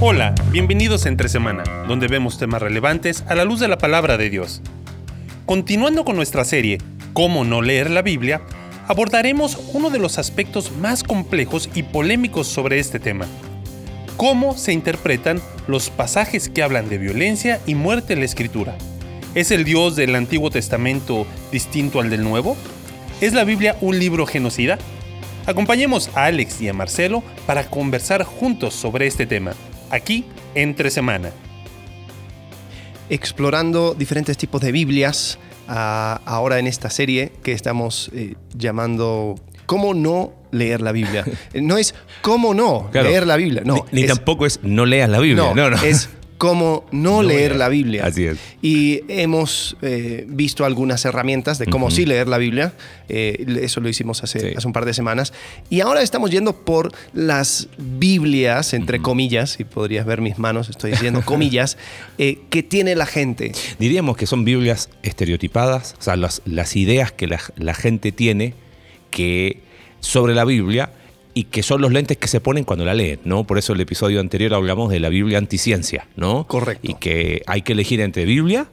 Hola, bienvenidos a Entre Semana, donde vemos temas relevantes a la luz de la palabra de Dios. Continuando con nuestra serie, ¿Cómo no leer la Biblia?, abordaremos uno de los aspectos más complejos y polémicos sobre este tema. ¿Cómo se interpretan los pasajes que hablan de violencia y muerte en la Escritura? ¿Es el Dios del Antiguo Testamento distinto al del Nuevo? ¿Es la Biblia un libro genocida? Acompañemos a Alex y a Marcelo para conversar juntos sobre este tema aquí entre semana. Explorando diferentes tipos de Biblias, ah, ahora en esta serie que estamos eh, llamando ¿Cómo no leer la Biblia? No es cómo no leer la Biblia, no. Ni, tampoco es no leas la Biblia, no, no. no. Es cómo no, leer la Biblia. Así es. Y hemos eh, visto algunas herramientas de cómo sí leer la Biblia. Eh, eso lo hicimos hace, hace, un par de semanas. Y ahora estamos yendo por las Biblias, entre comillas, si podrías ver mis manos, estoy diciendo comillas, eh, que tiene la gente. Diríamos que son Biblias estereotipadas, o sea, las, las ideas que la, la gente tiene que sobre la Biblia y que son los lentes que se ponen cuando la leen, ¿no? Por eso el episodio anterior hablamos de la Biblia anticiencia, ¿no? Correcto. Y que hay que elegir entre Biblia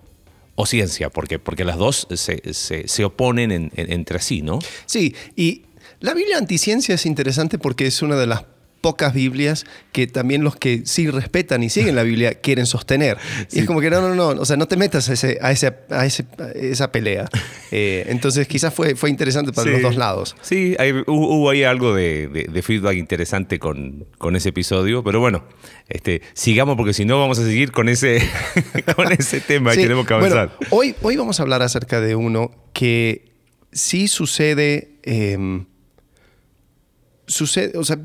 o ciencia, porque, porque las dos se, oponen entre sí, ¿no? Sí, y la Biblia anticiencia es interesante porque es una de las pocas Biblias que también los que sí respetan y siguen la Biblia quieren sostener. Y es como que no, no, no, o sea, no te metas a, ese, a, ese, a, esa pelea. Eh, entonces quizás fue, fue interesante para los dos lados. Sí, hubo ahí algo de, feedback interesante con, con, ese episodio, pero bueno, este, sigamos porque si no vamos a seguir con ese, con ese tema y tenemos que avanzar. hoy, hoy vamos a hablar acerca de uno que sí sucede... Em, sucede, o sea,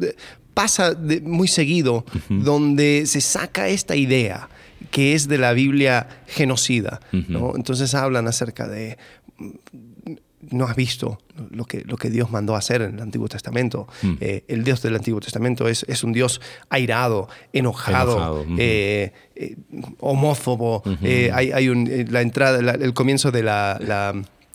pasa muy seguido, donde se saca esta idea que es de la Biblia genocida. Entonces hablan acerca de, mm, no has visto lo que, lo que Dios mandó hacer en el Antiguo Testamento. Mm. Eh, el Dios del Antiguo Testamento es, es un Dios airado, enojado, eh, eh, homófobo. hay, hay un, la entrada, el comienzo de la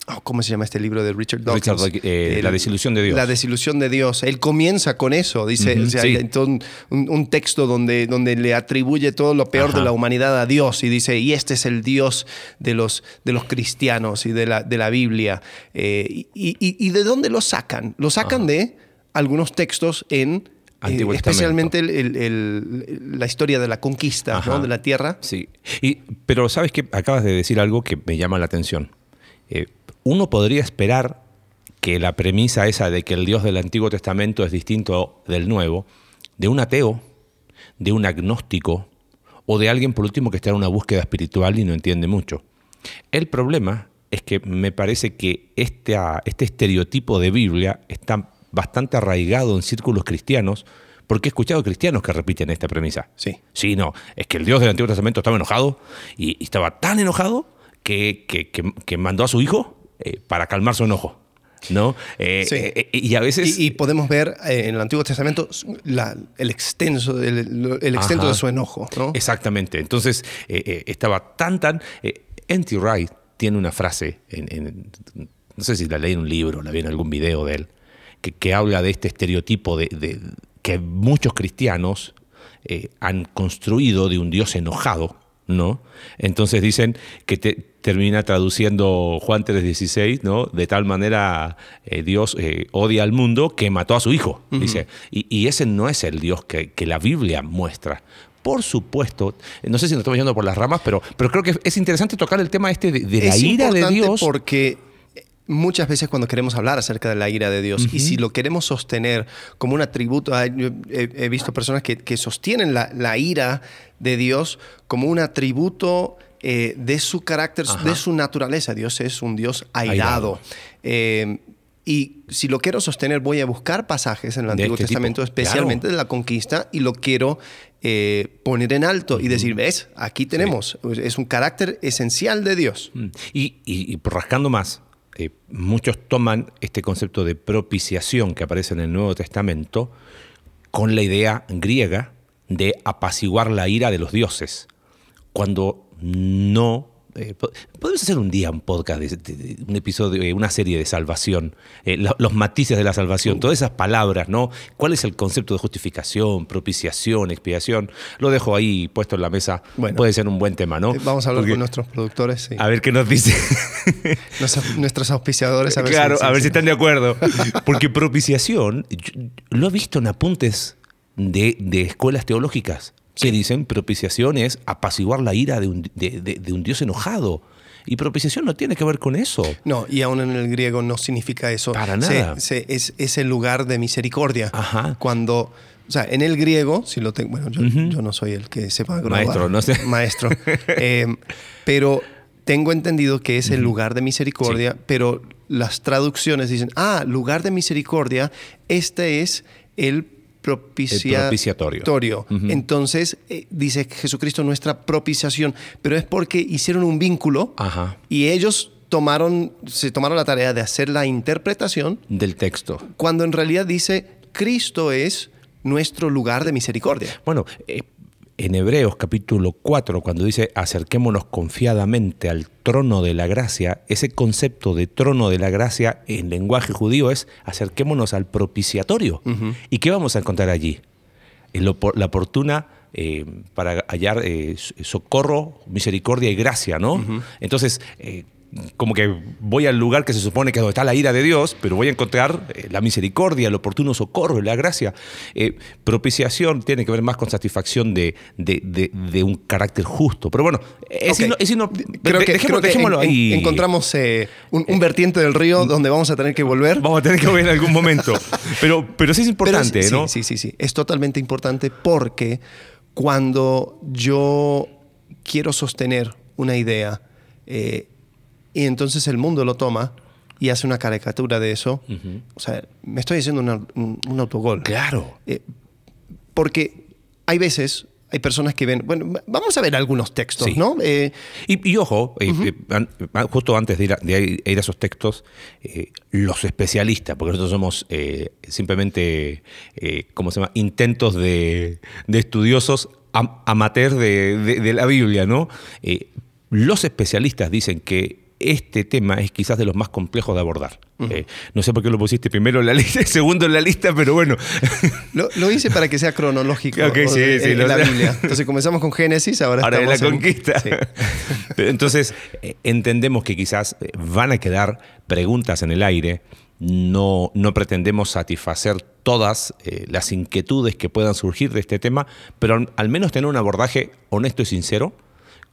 Oh, ¿Cómo se llama este libro de Richard Dawkins? Eh, la desilusión de Dios. La desilusión de Dios. Él comienza con eso. Dice, un, texto donde, donde le atribuye todo lo peor de la humanidad a Dios y dice, y este es el Dios de los, de los cristianos y de la, de la Biblia. Eh, y, de dónde lo sacan? Lo sacan de algunos textos en eh, especialmente la historia de la conquista de la tierra. Sí, y, pero sabes que acabas de decir algo que me llama la atención uno podría esperar que la premisa esa de que el Dios del Antiguo Testamento es distinto del Nuevo, de un ateo, de un agnóstico o de alguien por último que está en una búsqueda espiritual y no entiende mucho. El problema es que me parece que este, este estereotipo de Biblia está bastante arraigado en círculos cristianos, porque he escuchado cristianos que repiten esta premisa. Sí. Sí, no, es que el Dios del Antiguo Testamento estaba enojado y, estaba tan enojado que, que mandó a su hijo eh, para calmar su enojo. ¿no? Eh, eh, y a veces... Y, podemos ver en el Antiguo Testamento el extenso, el, extenso de su enojo, ¿no? Exactamente. Entonces, estaba tan, tan... N.T. Wright tiene una frase, no sé si la leí en un libro, la vi en algún video de él, que, habla de este estereotipo de, que muchos cristianos han construido de un Dios enojado, ¿no? Entonces dicen que te, termina traduciendo Juan 3:16, ¿no? De tal manera eh, Dios eh, odia al mundo que mató a su hijo, dice. Y, ese no es el Dios que, la Biblia muestra. Por supuesto, no sé si nos estamos yendo por las ramas, pero, pero creo que es interesante tocar el tema este de, la ira de Dios. Porque muchas veces cuando queremos hablar acerca de la ira de Dios y si lo queremos sostener como un atributo, he, visto personas que, sostienen la, la, ira de Dios como un atributo eh, de su carácter, de su naturaleza. Dios es un Dios airado. Eh, y si lo quiero sostener, voy a buscar pasajes en el Antiguo este Testamento, especialmente de la conquista, y lo quiero eh, poner en alto y decir, ves, aquí tenemos, es un carácter esencial de Dios. Mm. Y, y, rascando más, muchos toman este concepto de propiciación que aparece en el Nuevo Testamento con la idea griega de apaciguar la ira de los dioses, cuando no eh, po- podemos hacer un día un podcast, de, de- de- un episodio, eh, una serie de salvación, eh, lo- los matices de la salvación, todas esas palabras, ¿no? ¿Cuál es el concepto de justificación, propiciación, expiación? Lo dejo ahí puesto en la mesa. Bueno. Puede ser un buen tema, ¿no? Vamos a hablar Porque- con nuestros productores, sí. A ver qué nos dice. Nos- nuestros auspiciadores. A ver claro, si, a ver si si- están de acuerdo. Porque propiciación, yo- lo he visto en apuntes de, de escuelas teológicas que dicen propiciación es apaciguar la ira de un, de- de- de un Dios enojado. Y propiciación no tiene que ver con eso. No, y aún en el griego no significa eso. Para nada. se- es, es el lugar de misericordia. Ajá. Cuando, o sea, en el griego, si lo tengo, bueno, yo, yo no soy el que sepa grabar. Maestro, no sé. Maestro. Eh, pero tengo entendido que es el lugar de misericordia, pero las traducciones dicen, ah, lugar de misericordia, este es el propicia- propiciatorio. Entonces, eh, dice Jesucristo nuestra propiciación, pero es porque hicieron un vínculo Ajá. y ellos tomaron, se tomaron la tarea de hacer la interpretación Del texto. cuando en realidad dice Cristo es nuestro lugar de misericordia. Bueno, eh, en Hebreos capítulo 4, cuando dice acerquémonos confiadamente al trono de la gracia, ese concepto de trono de la gracia en lenguaje judío es acerquémonos al propiciatorio. ¿Y qué vamos a encontrar allí? El opo- la oportuna eh, para hallar eh, socorro, misericordia y gracia, ¿no? Entonces, eh, como que voy al lugar que se supone que es donde está la ira de Dios, pero voy a encontrar eh, la misericordia, el oportuno socorro, la gracia. Eh, propiciación tiene que ver más con satisfacción de, de- de- de un carácter justo. Pero bueno, es, Ok. ino- es ino- Creo que, dejémoslo, creo que dejémoslo en- en- ahí. encontramos eh, un, un vertiente del río donde vamos a tener que volver. Vamos a tener que ver en algún momento. Pero, pero sí es importante, ¿no? Sí, sí, sí. Es totalmente importante porque cuando yo quiero sostener una idea eh, y entonces el mundo lo toma y hace una caricatura de eso, o sea, me estoy haciendo una- un, un autogol. Claro. Eh, porque hay veces, hay personas que ven, bueno, vamos a ver algunos textos, Sí. ¿no? Eh, Y, y ojo, eh, eh, justo antes de ir a, de ir- ir a esos textos, los especialistas, porque nosotros somos simplemente, ¿cómo se llama?, intentos de, de estudiosos am- amateur de, de- la Biblia, ¿no? Los especialistas dicen que este tema es quizás de los más complejos de abordar. Eh, no sé por qué lo pusiste primero en la lista y segundo en la lista, pero bueno. lo, lo hice para que sea cronológico Ok, o sí, sí, en, lo la. Biblia. Entonces comenzamos con Génesis, ahora, Ahora de la estamos en- conquista. Sí. Entonces, eh, entendemos que quizás eh, van a quedar preguntas en el aire. No, no pretendemos satisfacer todas eh, las inquietudes que puedan surgir de este tema, pero al, al menos tener un abordaje honesto y sincero,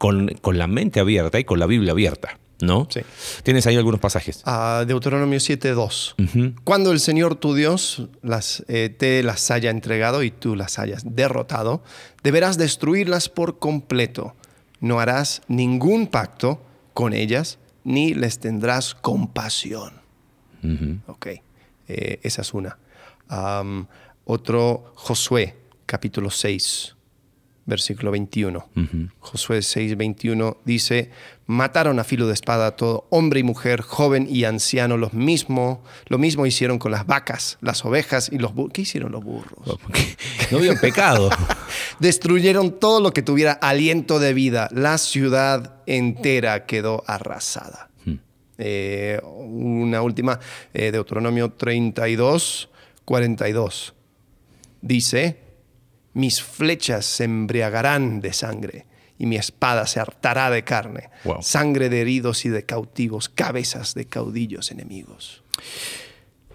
con, con la mente abierta y con la Biblia abierta. ¿No? Sí. Tienes ahí algunos pasajes. a Deuteronomio 7.2. Ujú. Cuando el Señor tu Dios las, eh, te las haya entregado y tú las hayas derrotado, deberás destruirlas por completo. No harás ningún pacto con ellas, ni les tendrás compasión. Ujú. Ok, eh, esa es una. Otro, Josué, capítulo 6, versículo 21. Ujú. Josué 6, 21 dice, mataron a filo de espada a todo hombre y mujer, joven y anciano, los mismo, lo mismo hicieron con las vacas, las ovejas y los burros. ¿Qué hicieron los burros? No había pecado. Destruyeron todo lo que tuviera aliento de vida. La ciudad entera quedó arrasada. Eh, una última, eh, Deuteronomio 32, 42. Dice, mis flechas se embriagarán de sangre y mi espada se hartará de carne. Wow. Sangre de heridos y de cautivos, cabezas de caudillos enemigos.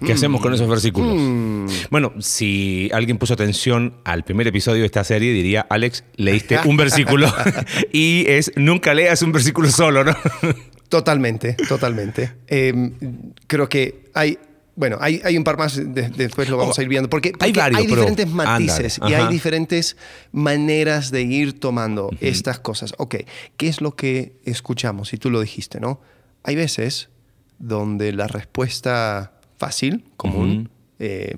¿Qué hacemos con esos versículos? Mm. Bueno, si alguien puso atención al primer episodio de esta serie, diría, Alex, leíste un versículo y es nunca leas un versículo solo, ¿no? Totalmente, totalmente. Eh, creo que hay, bueno, hay, hay un par más, de- después lo vamos Oh, a ir viendo, porque, hay varios, diferentes matices y hay diferentes maneras de ir tomando estas cosas. Ok, ¿qué es lo que escuchamos? Y tú lo dijiste, ¿no? Hay veces donde la respuesta fácil, común, eh,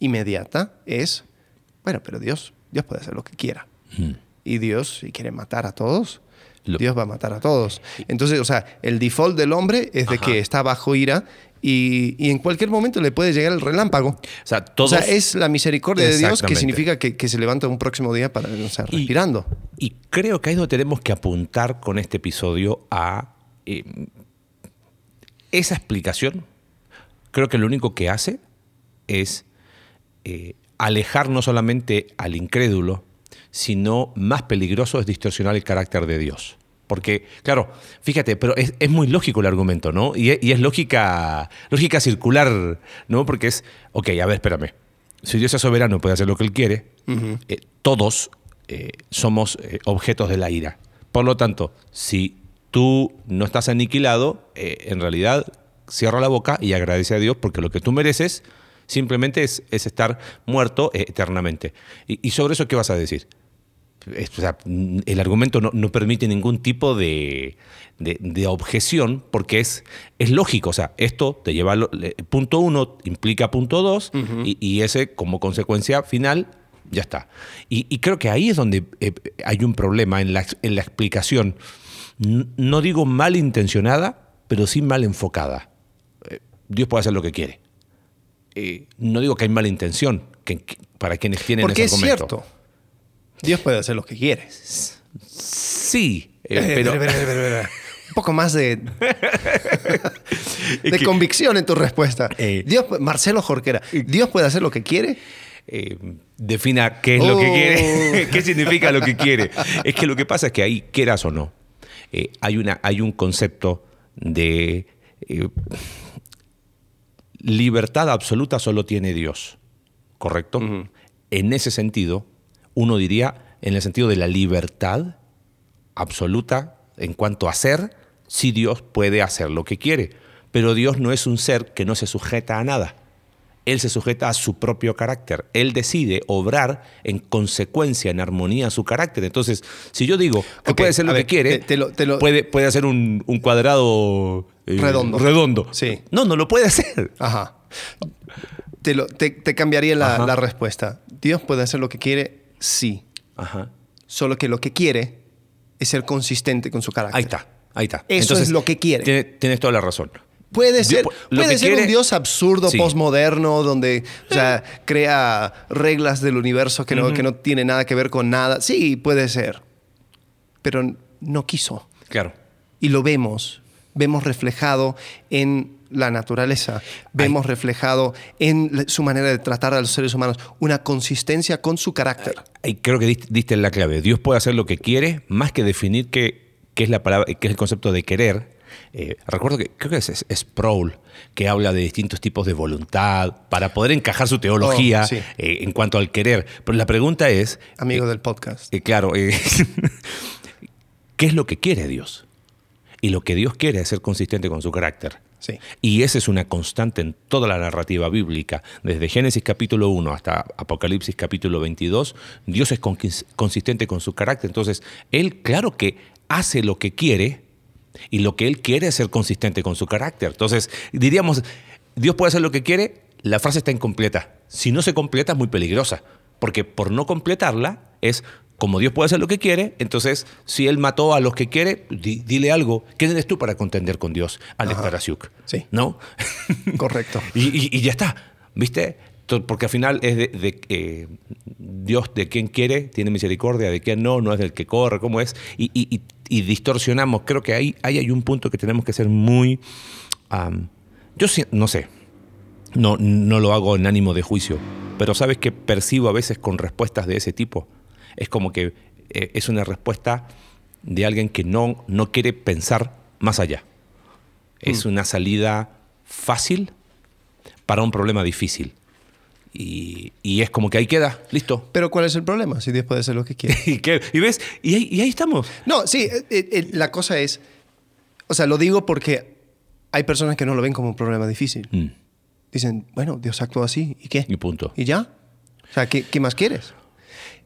inmediata es, bueno, pero Dios, Dios puede hacer lo que quiera. Y Dios, si quiere matar a todos, Dios va a matar a todos. Entonces, o sea, el default del hombre es de Ajá. que está bajo ira y, y en cualquier momento le puede llegar el relámpago. O sea, todos... O sea, es la misericordia de Dios que significa que, que se levanta un próximo día para, o sea, respirando. Y creo que ahí es donde tenemos que apuntar con este episodio a eh, esa explicación. Creo que lo único que hace es eh, alejar no solamente al incrédulo, sino más peligroso es distorsionar el carácter de Dios. Porque, claro, fíjate, pero es, es muy lógico el argumento, ¿no? Y es, y es lógica, lógica circular, ¿no? Porque es, ok, a ver, espérame. Si Dios es soberano, puede hacer lo que Él quiere, eh, todos eh, somos eh, objetos de la ira. Por lo tanto, si tú no estás aniquilado, en realidad cierra la boca y agradece a Dios porque lo que tú mereces simplemente es, es estar muerto eh, eternamente. Y, y sobre eso, ¿qué vas a decir? Es- o sea, el argumento no, no permite ningún tipo de, de- de objeción porque es, es lógico. O sea, esto te lleva a punto uno, implica punto dos, y, y ese como consecuencia final ya está. Y, y creo que ahí es donde eh, hay un problema en la, en la explicación. No digo malintencionada, pero sí mal enfocada. Eh, Dios puede hacer lo que quiere. Eh, no digo que hay mala intención que, que- para quienes tienen Porque ese es argumento. cierto. Dios puede hacer lo que quiere. Sí, eh, Eh, pero espera, espera, espera, espera. Un poco más de, Es de que- convicción en tu respuesta. Dios, Marcelo Jorquera, ¿Dios puede hacer lo que quiere? defina qué es lo que Oh. quiere, qué significa lo que quiere. Es que lo que pasa es que ahí, quieras o no, hay, una, hay un concepto de libertad absoluta solo tiene Dios, ¿correcto? En ese sentido, uno diría, en el sentido de la libertad absoluta en cuanto a ser, sí Dios puede hacer lo que quiere, pero Dios no es un ser que no se sujeta a nada. Él se sujeta a su propio carácter. Él decide obrar en consecuencia, en armonía a su carácter. Entonces, si yo digo que puede a lo ver, que quiere, te- te lo- te lo- Puede, puede hacer un, un cuadrado eh, Redondo. redondo. Sí. No, no lo puede hacer. Ajá. Te, lo- te- te cambiaría la, respuesta. Dios puede hacer lo que quiere, sí. Ajá. Solo que lo que quiere es ser consistente con su carácter. Ahí está, ahí está. Eso es lo que quiere. tiene- Tienes toda la razón. Puede ser, puede ser quiere- un Dios absurdo, Sí. postmoderno, donde o sea, crea reglas del universo que no, que no tiene nada que ver con nada. Sí, puede ser. Pero no quiso. Claro. Y lo vemos. Vemos reflejado en la naturaleza. Vemos reflejado en su manera de tratar a los seres humanos. Una consistencia con su carácter. Ahí creo que diste, diste la clave. Dios puede hacer lo que quiere, más que definir qué, qué es la palabra, qué es el concepto de querer. Eh, recuerdo que creo que es, Sproul que habla de distintos tipos de voluntad para poder encajar su teología Oh, sí. eh, en cuanto al querer. Pero la pregunta es, Amigo del podcast. eh, claro, eh, ¿qué es lo que quiere Dios? Y lo que Dios quiere es ser consistente con su carácter. Sí. Y esa es una constante en toda la narrativa bíblica. Desde Génesis capítulo 1 hasta Apocalipsis capítulo 22, Dios es consistente con su carácter. Entonces, Él claro que hace lo que quiere y lo que Él quiere es ser consistente con su carácter. Entonces, diríamos, Dios puede hacer lo que quiere, la frase está incompleta. Si no se completa es muy peligrosa, porque por no completarla es como Dios puede hacer lo que quiere, entonces si Él mató a los que quiere, di- dile algo. ¿Quién eres tú para contender con Dios? Alex Tarasiuk. Sí. ¿No? Correcto. y, y- y ya está, ¿viste? Porque al final es de, de, eh, Dios de quien quiere, tiene misericordia, de quien no, no es del que corre, ¿cómo es? Y, distorsionamos. Creo que ahí, ahí hay un punto que tenemos que ser muy... yo no sé, no, no lo hago en ánimo de juicio, pero sabes que percibo a veces con respuestas de ese tipo. Es como que eh, es una respuesta de alguien que no, no quiere pensar más allá. Es una salida fácil para un problema difícil. Y, y es como que ahí queda, listo. Pero ¿cuál es el problema? Si Dios puede hacer lo que quiere. ¿Y, qué? ¿Y ves? Y ahí, y ahí estamos. No, sí, eh, eh, la cosa es, o sea, lo digo porque hay personas que no lo ven como un problema difícil. Mm, Dicen, bueno, Dios actuó así, ¿y qué? y punto. ¿Y ya? O sea, ¿qué, qué más quieres?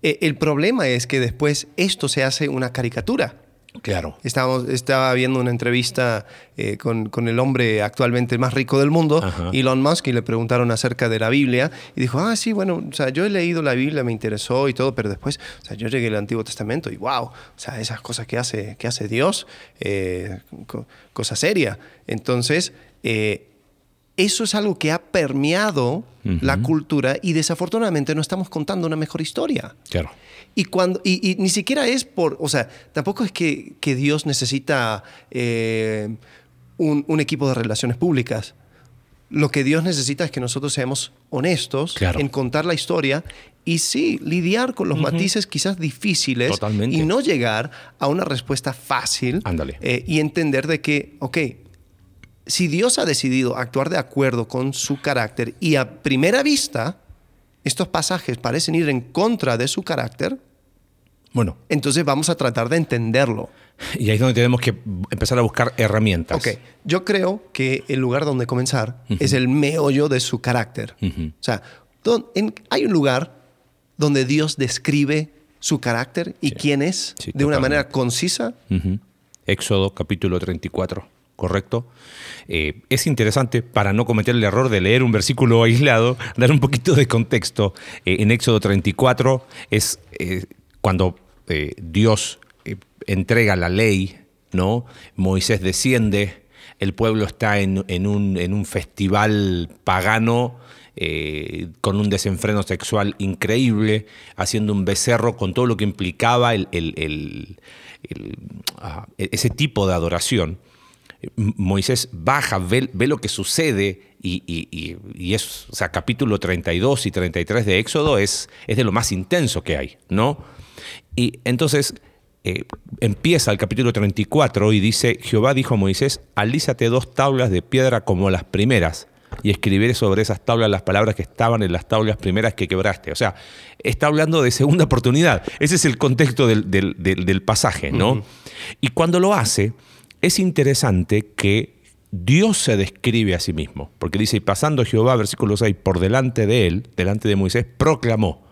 Eh, el problema es que después esto se hace una caricatura. Claro. Estábamos, estaba viendo una entrevista eh, con, con el hombre actualmente más rico del mundo, Ajá. Elon Musk, y le preguntaron acerca de la Biblia. Y dijo, ah, sí, bueno, o sea, yo he leído la Biblia, me interesó y todo, pero después, o sea, yo llegué al Antiguo Testamento y wow, o sea, esas cosas que hace, que hace Dios, eh, co- cosa seria. Entonces, eh, eso es algo que ha permeado la cultura y desafortunadamente no estamos contando una mejor historia. Claro. Y, cuando, y, y ni siquiera es por, o sea, tampoco es que, que Dios necesita eh, un, un equipo de relaciones públicas. Lo que Dios necesita es que nosotros seamos honestos Claro. en contar la historia y sí, lidiar con los matices quizás difíciles Totalmente. y no llegar a una respuesta fácil Ándale. eh, y entender de que, ok, si Dios ha decidido actuar de acuerdo con su carácter y a primera vista estos pasajes parecen ir en contra de su carácter, Bueno, entonces vamos a tratar de entenderlo. y ahí es donde tenemos que empezar a buscar herramientas. Ok, yo creo que el lugar donde comenzar es el meollo de su carácter. Ujú. O sea, don- en- hay un lugar donde Dios describe su carácter y Sí. quién es Sí, de una manera concisa. Éxodo capítulo 34, ¿correcto? Eh, es interesante, para no cometer el error de leer un versículo aislado, dar un poquito de contexto. Eh, en Éxodo 34 es eh, cuando Dios entrega la ley, ¿no? Moisés desciende, el pueblo está en, un, festival pagano con un desenfreno sexual increíble, haciendo un becerro con todo lo que implicaba el- ah, ese tipo de adoración. Moisés baja, ve, ve lo que sucede y, y- y- y es, o sea, capítulo 32 y 33 de Éxodo es, es de lo más intenso que hay, ¿no? Y entonces eh, empieza el capítulo 34 y dice, Jehová dijo a Moisés, alízate dos tablas de piedra como las primeras y escribiré sobre esas tablas las palabras que estaban en las tablas primeras que quebraste. O sea, está hablando de segunda oportunidad. Ese es el contexto del, del- del- del pasaje, ¿no? Y cuando lo hace, es interesante que Dios se describe a sí mismo, porque dice, y pasando Jehová, versículo 6, por delante de él, delante de Moisés, proclamó.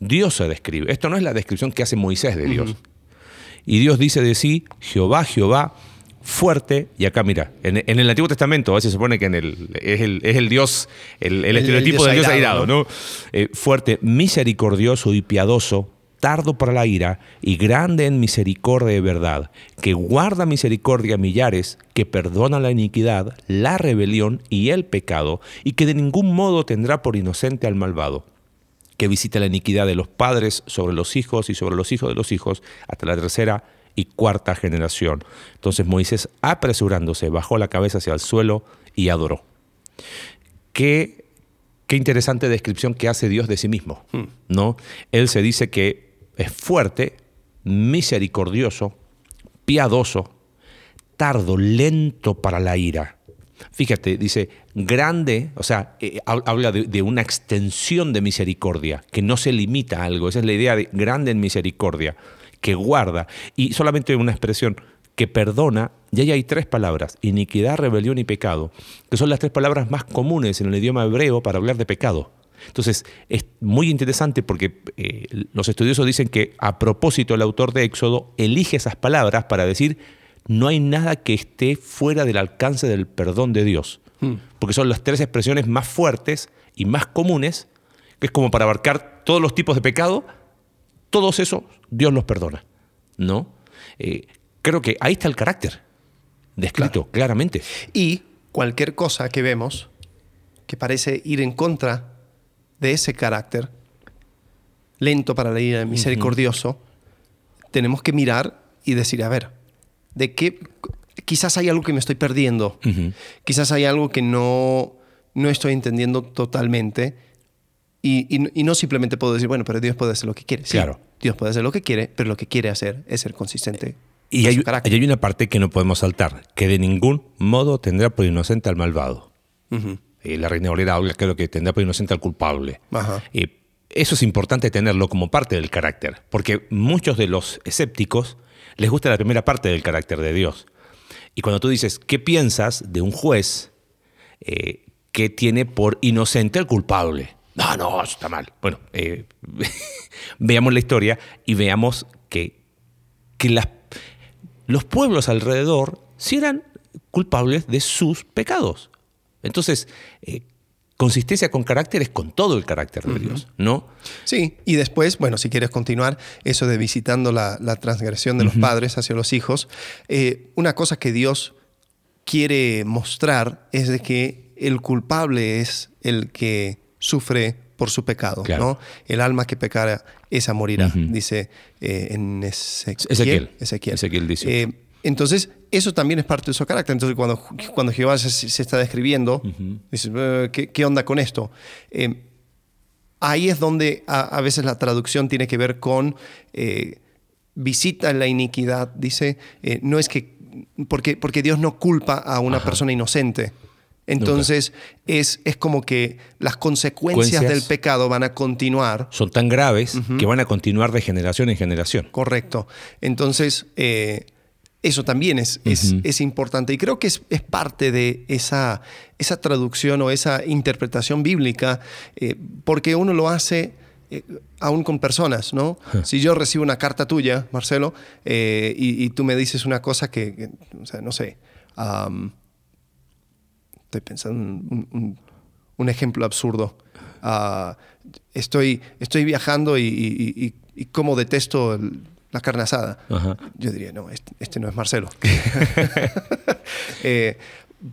Dios se describe. Esto no es la descripción que hace Moisés de Dios. Y Dios dice de sí, Jehová, Jehová, fuerte, y acá mira, en, en el Antiguo Testamento a veces se supone que en el, es, el, es el Dios, el, estereotipo del Dios airado, airado, ¿no? Eh, fuerte, misericordioso y piadoso, tardo para la ira y grande en misericordia y verdad, que guarda misericordia a millares, que perdona la iniquidad, la rebelión y el pecado, y que de ningún modo tendrá por inocente al malvado que visita la iniquidad de los padres sobre los hijos y sobre los hijos de los hijos hasta la tercera y cuarta generación. Entonces Moisés, apresurándose, bajó la cabeza hacia el suelo y adoró. Qué, qué interesante descripción que hace Dios de sí mismo, ¿no? Él se dice que es fuerte, misericordioso, piadoso, tardo, lento para la ira. Fíjate, dice, grande, o sea, eh, hab- habla de, de una extensión de misericordia, que no se limita a algo. Esa es la idea de grande en misericordia, que guarda. Y solamente una expresión, que perdona, y ahí hay tres palabras, iniquidad, rebelión y pecado, que son las tres palabras más comunes en el idioma hebreo para hablar de pecado. Entonces, es muy interesante porque eh, los estudiosos dicen que a propósito el autor de Éxodo elige esas palabras para decir no hay nada que esté fuera del alcance del perdón de Dios. Porque son las tres expresiones más fuertes y más comunes, que es como para abarcar todos los tipos de pecado, todos esos Dios los perdona. ¿No? Eh, creo que ahí está el carácter descrito claramente. Y cualquier cosa que vemos que parece ir en contra de ese carácter, lento para la ira, misericordioso, tenemos que mirar y decir, a ver, ¿de qué? Quizás hay algo que me estoy perdiendo, quizás hay algo que no, no estoy entendiendo totalmente y, y- y no simplemente puedo decir, bueno, pero Dios puede hacer lo que quiere. Sí, Claro. Dios puede hacer lo que quiere, pero lo que quiere hacer es ser consistente. Y hay, hay una parte que no podemos saltar, que de ningún modo tendrá por inocente al malvado. Eh, la Reina Valera habla, creo que tendrá por inocente al culpable. Ajá. Eh, eso es importante tenerlo como parte del carácter, porque muchos de los escépticos les gusta la primera parte del carácter de Dios. Y cuando tú dices, ¿qué piensas de un juez eh, que tiene por inocente al culpable? No, no, eso está mal. Bueno, eh, veamos la historia y veamos que, que las, los pueblos alrededor sí eran culpables de sus pecados. Entonces, eh, consistencia con carácter es con todo el carácter de Dios, ¿no? Sí, y después, bueno, si quieres continuar, eso de visitando la, transgresión de los padres hacia los hijos, eh, una cosa que Dios quiere mostrar es de que el culpable es el que sufre por su pecado, ¿no? El alma que pecara, esa morirá, dice eh, en Ezequiel. Ezequiel. Ezequiel dice. Eh, entonces, eso también es parte de su carácter. Entonces, cuando, cuando Jehová se, está describiendo, dice, eh, ¿qué, onda con esto? ahí es donde a, veces la traducción tiene que ver con visita la iniquidad. Dice, no es que, porque, porque Dios no culpa a una persona inocente. Entonces es, es, como que las consecuencias del pecado van a continuar. Son tan graves que van a continuar de generación en generación. Correcto. Entonces, eh, eso también es, es, importante. Y creo que es, parte de esa, esa, traducción o esa interpretación bíblica, eh, porque uno lo hace eh, aún con personas, ¿no? Si yo recibo una carta tuya, Marcelo, y, tú me dices una cosa que, o sea, no sé estoy pensando en un, ejemplo absurdo. Ah, estoy, estoy viajando y, como detesto la carne asada. Yo diría, no, este, este no es Marcelo. Eh,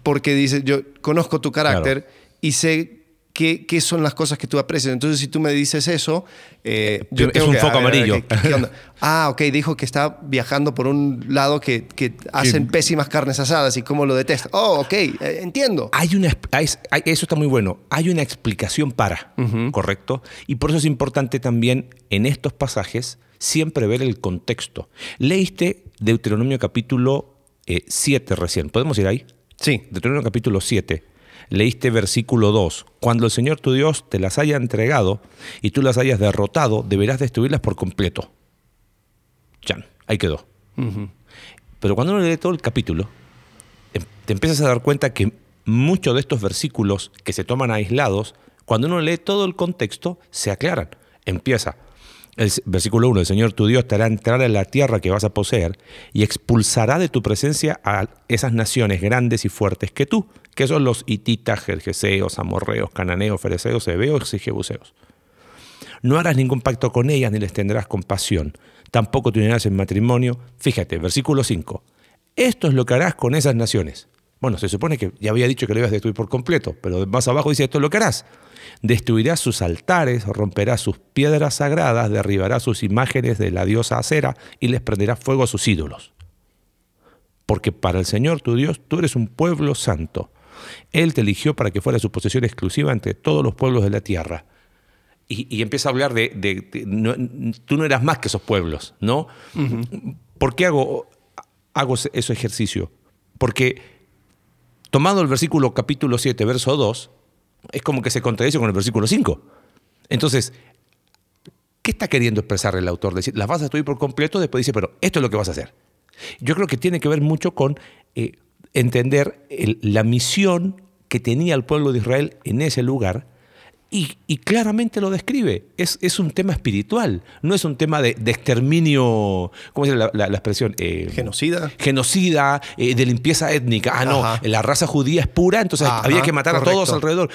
porque dice, yo conozco tu carácter y sé qué, son las cosas que tú aprecias. Entonces, si tú me dices eso, eh, yo es un foco amarillo. ah, ok, dijo que está viajando por un lado que, hacen pésimas carnes asadas y cómo lo detesta. Oh, ok, eh, entiendo. Hay una, eso está muy bueno. Hay una explicación para, ¿correcto? Y por eso es importante también en estos pasajes siempre ver el contexto. Leíste Deuteronomio capítulo 7 eh, recién. ¿Podemos ir ahí? Sí. Deuteronomio capítulo 7 leíste versículo 2, cuando el Señor tu Dios te las haya entregado y tú las hayas derrotado, deberás destruirlas por completo. Ya, ahí quedó. Pero cuando uno lee todo el capítulo, em, te empiezas a dar cuenta que muchos de estos versículos que se toman aislados, cuando uno lee todo el contexto, se aclaran. Empieza, el versículo 1, el Señor tu Dios te hará entrar en la tierra que vas a poseer y expulsará de tu presencia a esas naciones grandes y fuertes que tú, que son los hititas, jerjeseos, amorreos, cananeos, fereceos, hebeos y jebuseos. No harás ningún pacto con ellas ni les tendrás compasión, tampoco te unirás en matrimonio. Fíjate, versículo 5. Esto es lo que harás con esas naciones. Bueno, se supone que ya había dicho que lo ibas a destruir por completo, pero más abajo dice esto es lo que harás. Destruirás sus altares, romperás sus piedras sagradas, derribarás sus imágenes de la diosa acera y les prenderás fuego a sus ídolos. Porque para el Señor tu Dios tú eres un pueblo santo. Él te eligió para que fuera su posesión exclusiva entre todos los pueblos de la tierra. Y, empieza a hablar de, tú no eras más que esos pueblos, ¿no? ¿Por qué hago, hago ese ejercicio? Porque tomado el versículo capítulo 7, verso 2, es como que se contradice con el versículo 5. Entonces, ¿qué está queriendo expresar el autor? Decir, las vas a destruir por completo, después dice, pero esto es lo que vas a hacer. Yo creo que tiene que ver mucho con eh, entender la misión que tenía el pueblo de Israel en ese lugar y, claramente lo describe. Es, es, un tema espiritual, no es un tema de, exterminio, ¿cómo se la, expresión? Eh, genocida. Genocida, eh, de limpieza étnica. Ah, no, la raza judía es pura, entonces había que matar a todos alrededor.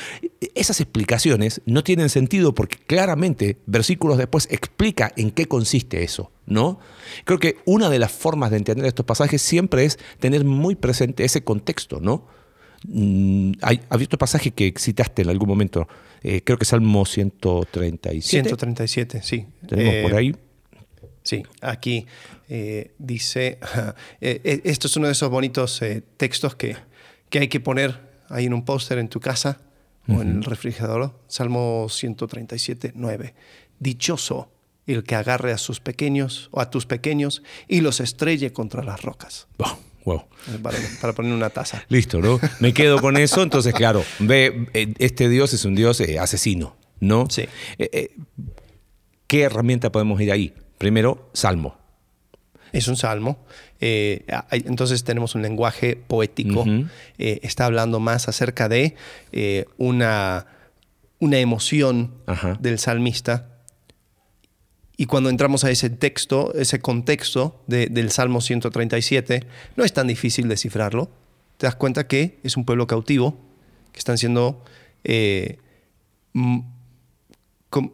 Esas explicaciones no tienen sentido porque claramente versículos después explica en qué consiste eso. ¿No? Creo que una de las formas de entender estos pasajes siempre es tener muy presente ese contexto, ¿no? Mm, hay, ¿Has visto pasaje que citaste en algún momento? Eh, creo que Salmo 137. 137, sí. Tenemos por eh, ahí. Sí, aquí eh, dice, esto es uno de esos bonitos textos que, que, hay que poner ahí en un póster en tu casa o en el refrigerador. Salmo 137, 9. Dichoso el que agarre a sus pequeños o a tus pequeños y los estrelle contra las rocas. Wow. Para, poner una taza. Listo, ¿no? Me quedo con eso. Entonces, claro, ve, eh, este Dios es un Dios eh, asesino, ¿no? Sí. Eh, ¿Qué herramienta podemos ir ahí? Primero, salmo. Es un salmo. entonces tenemos un lenguaje poético. está hablando más acerca de una, una emoción del salmista Y cuando entramos a ese texto, ese contexto de- del Salmo 137, no es tan difícil descifrarlo. Te das cuenta que es un pueblo cautivo, que están siendo, eh, mm,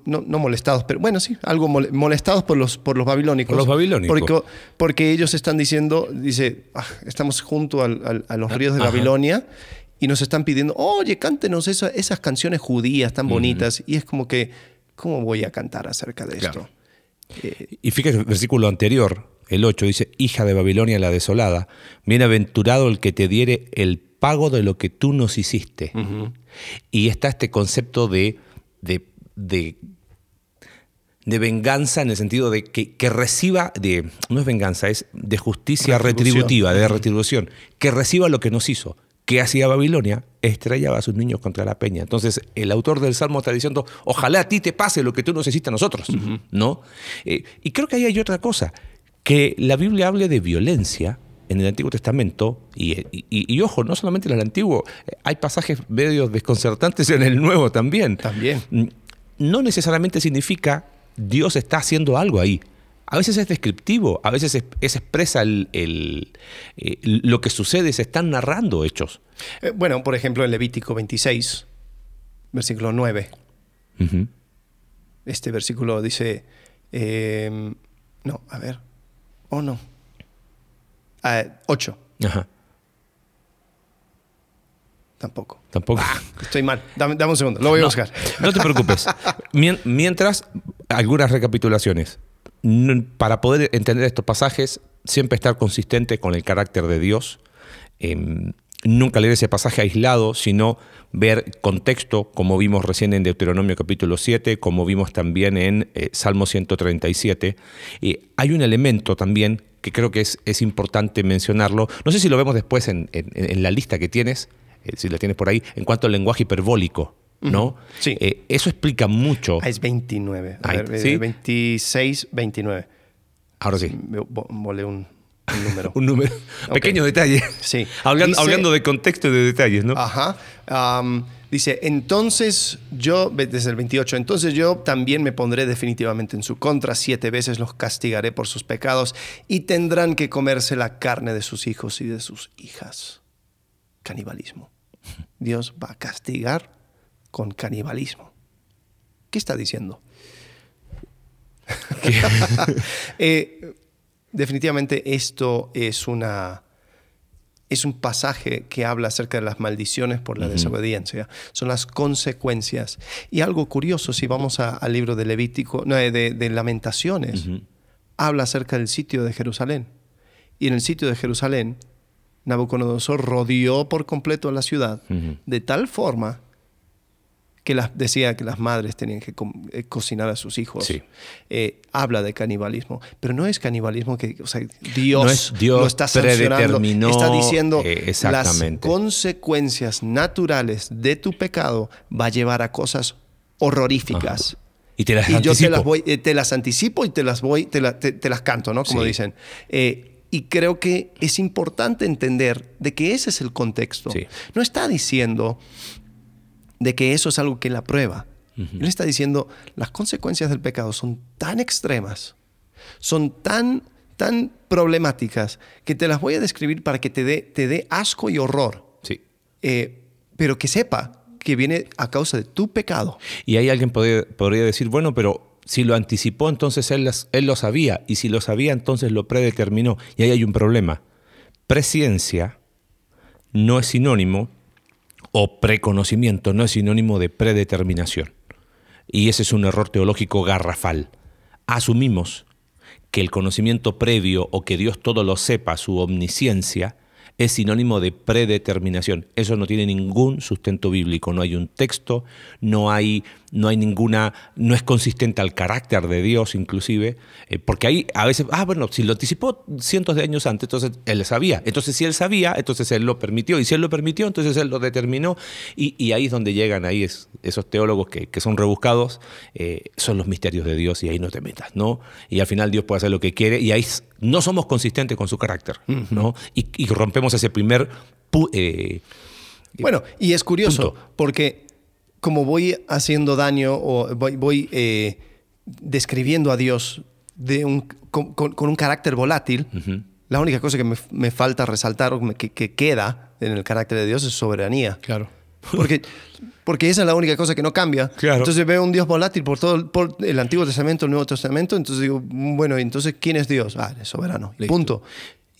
no, no molestados, pero bueno, sí, algo mole- molestados por los, por los babilónicos. Por los babilónicos. Porque, porque ellos están diciendo, dice, "Ah, estamos junto al- al- a los ríos de Ajá. Babilonia y nos están pidiendo, oye, cántenos esa- esas canciones judías tan bonitas. Y es como que, ¿cómo voy a cantar acerca de Claro. esto? Eh, Y fíjate el versículo anterior, el 8, dice, hija de Babilonia la desolada, bienaventurado el que te diere el pago de lo que tú nos hiciste. Y está este concepto de, de, de, de venganza en el sentido de que, que reciba, de, no es venganza, es de justicia retributiva, de retribución, que reciba lo que nos hizo. ¿Qué hacía Babilonia? Estrellaba a sus niños contra la peña. Entonces, el autor del Salmo está diciendo, ojalá a ti te pase lo que tú nos hiciste a nosotros, ¿no? Eh, y creo que ahí hay otra cosa, que la Biblia hable de violencia en el Antiguo Testamento, y, y- y- ojo, no solamente en el Antiguo, eh, hay pasajes medio desconcertantes en el Nuevo también. También. Mm, No necesariamente significa Dios está haciendo algo ahí. A veces es descriptivo, a veces es, es expresa el- el- eh, lo que sucede, se están narrando hechos. eh, bueno, por ejemplo, en Levítico 26, versículo 9, Ujú. este versículo dice, eh, no, a ver, oh no, Ah, 8, Ajá, tampoco. tampoco. Estoy mal, dame, dame un segundo, lo voy a No, buscar. No te preocupes. Mien- Mientras, algunas recapitulaciones. Para poder entender estos pasajes, siempre estar consistente con el carácter de Dios. Em, nunca leer ese pasaje aislado, sino ver contexto, como vimos recién en Deuteronomio capítulo 7, como vimos también en eh, Salmo 137. Y hay un elemento también que creo que es, importante mencionarlo. No sé si lo vemos después en, en- en la lista que tienes, eh, si la tienes por ahí, en cuanto al lenguaje hiperbólico. ¿No? Sí. Eh, eso explica mucho. Ah, es 29, a ver, ¿sí? 26, 29. Ahora sí. Volé un, un número. Un número. Pequeño detalle. Sí. Hablan- Dice- hablando de contexto y de detalles, ¿no? Ajá. Dice, entonces yo, desde el 28, entonces yo también me pondré definitivamente en su contra, siete veces los castigaré por sus pecados y tendrán que comerse la carne de sus hijos y de sus hijas. Canibalismo. Dios va a castigar con canibalismo. ¿Qué está diciendo? Eh, definitivamente esto es una es un pasaje que habla acerca de las maldiciones por la desobediencia. Son las consecuencias. Y algo curioso, si vamos a- al libro de Levítico, no, de, de Lamentaciones, habla acerca del sitio de Jerusalén. Y en el sitio de Jerusalén, Nabucodonosor rodeó por completo la ciudad de tal forma que las, decía que las madres tenían que co- eh, cocinar a sus hijos. Sí. Eh, habla de canibalismo, pero no es canibalismo que o sea, Dios, No es Dios lo está sancionando. predeterminó, Está diciendo eh, las consecuencias naturales de tu pecado va a llevar a cosas horroríficas. Y te las Y yo te las, voy, eh, te las anticipo y te las voy, te, la- te- te las canto, ¿no? Como Sí. dicen. Y creo que es importante entender de que ese es el contexto. Sí. No está diciendo de que eso es algo que la prueba. Él está diciendo las consecuencias del pecado son tan extremas, son tan, tan problemáticas que te las voy a describir para que te dé te dé asco y horror. Sí. Eh, pero que sepa que viene a causa de tu pecado. Y ahí alguien podría, podría decir, bueno, pero si lo anticipó, entonces él, las- él lo sabía. Y si lo sabía, entonces lo predeterminó. Y ahí hay un problema. Presciencia no es sinónimo, o preconocimiento no es sinónimo de predeterminación. Y ese es un error teológico garrafal. Asumimos que el conocimiento previo o que Dios todo lo sepa, su omnisciencia, es sinónimo de predeterminación. Eso no tiene ningún sustento bíblico, no hay un texto, no hay, no hay ninguna, no es consistente al carácter de Dios inclusive, eh, porque ahí a veces, ah, bueno, si lo anticipó cientos de años antes, entonces él sabía, entonces si él sabía, entonces él lo permitió, y si él lo permitió, entonces él lo determinó, y, y ahí es donde llegan ahí es- esos teólogos que, que son rebuscados, eh, son los misterios de Dios, y ahí no te metas, ¿no? Y al final Dios puede hacer lo que quiere, y ahí no somos consistentes con su carácter, ¿no? Y, y rompemos ese primer... eh, Bueno, y es curioso, Punto. porque como voy haciendo daño o voy, voy, eh, describiendo a Dios de un, con, con- con un carácter volátil, la única cosa que me, me falta resaltar o que, que queda en el carácter de Dios es soberanía. Claro. Porque, porque esa es la única cosa que no cambia. Claro. Entonces veo un Dios volátil por todo el, por el Antiguo Testamento, el Nuevo Testamento. Entonces digo, bueno, entonces ¿quién es Dios? Ah, es soberano. Listo. Punto.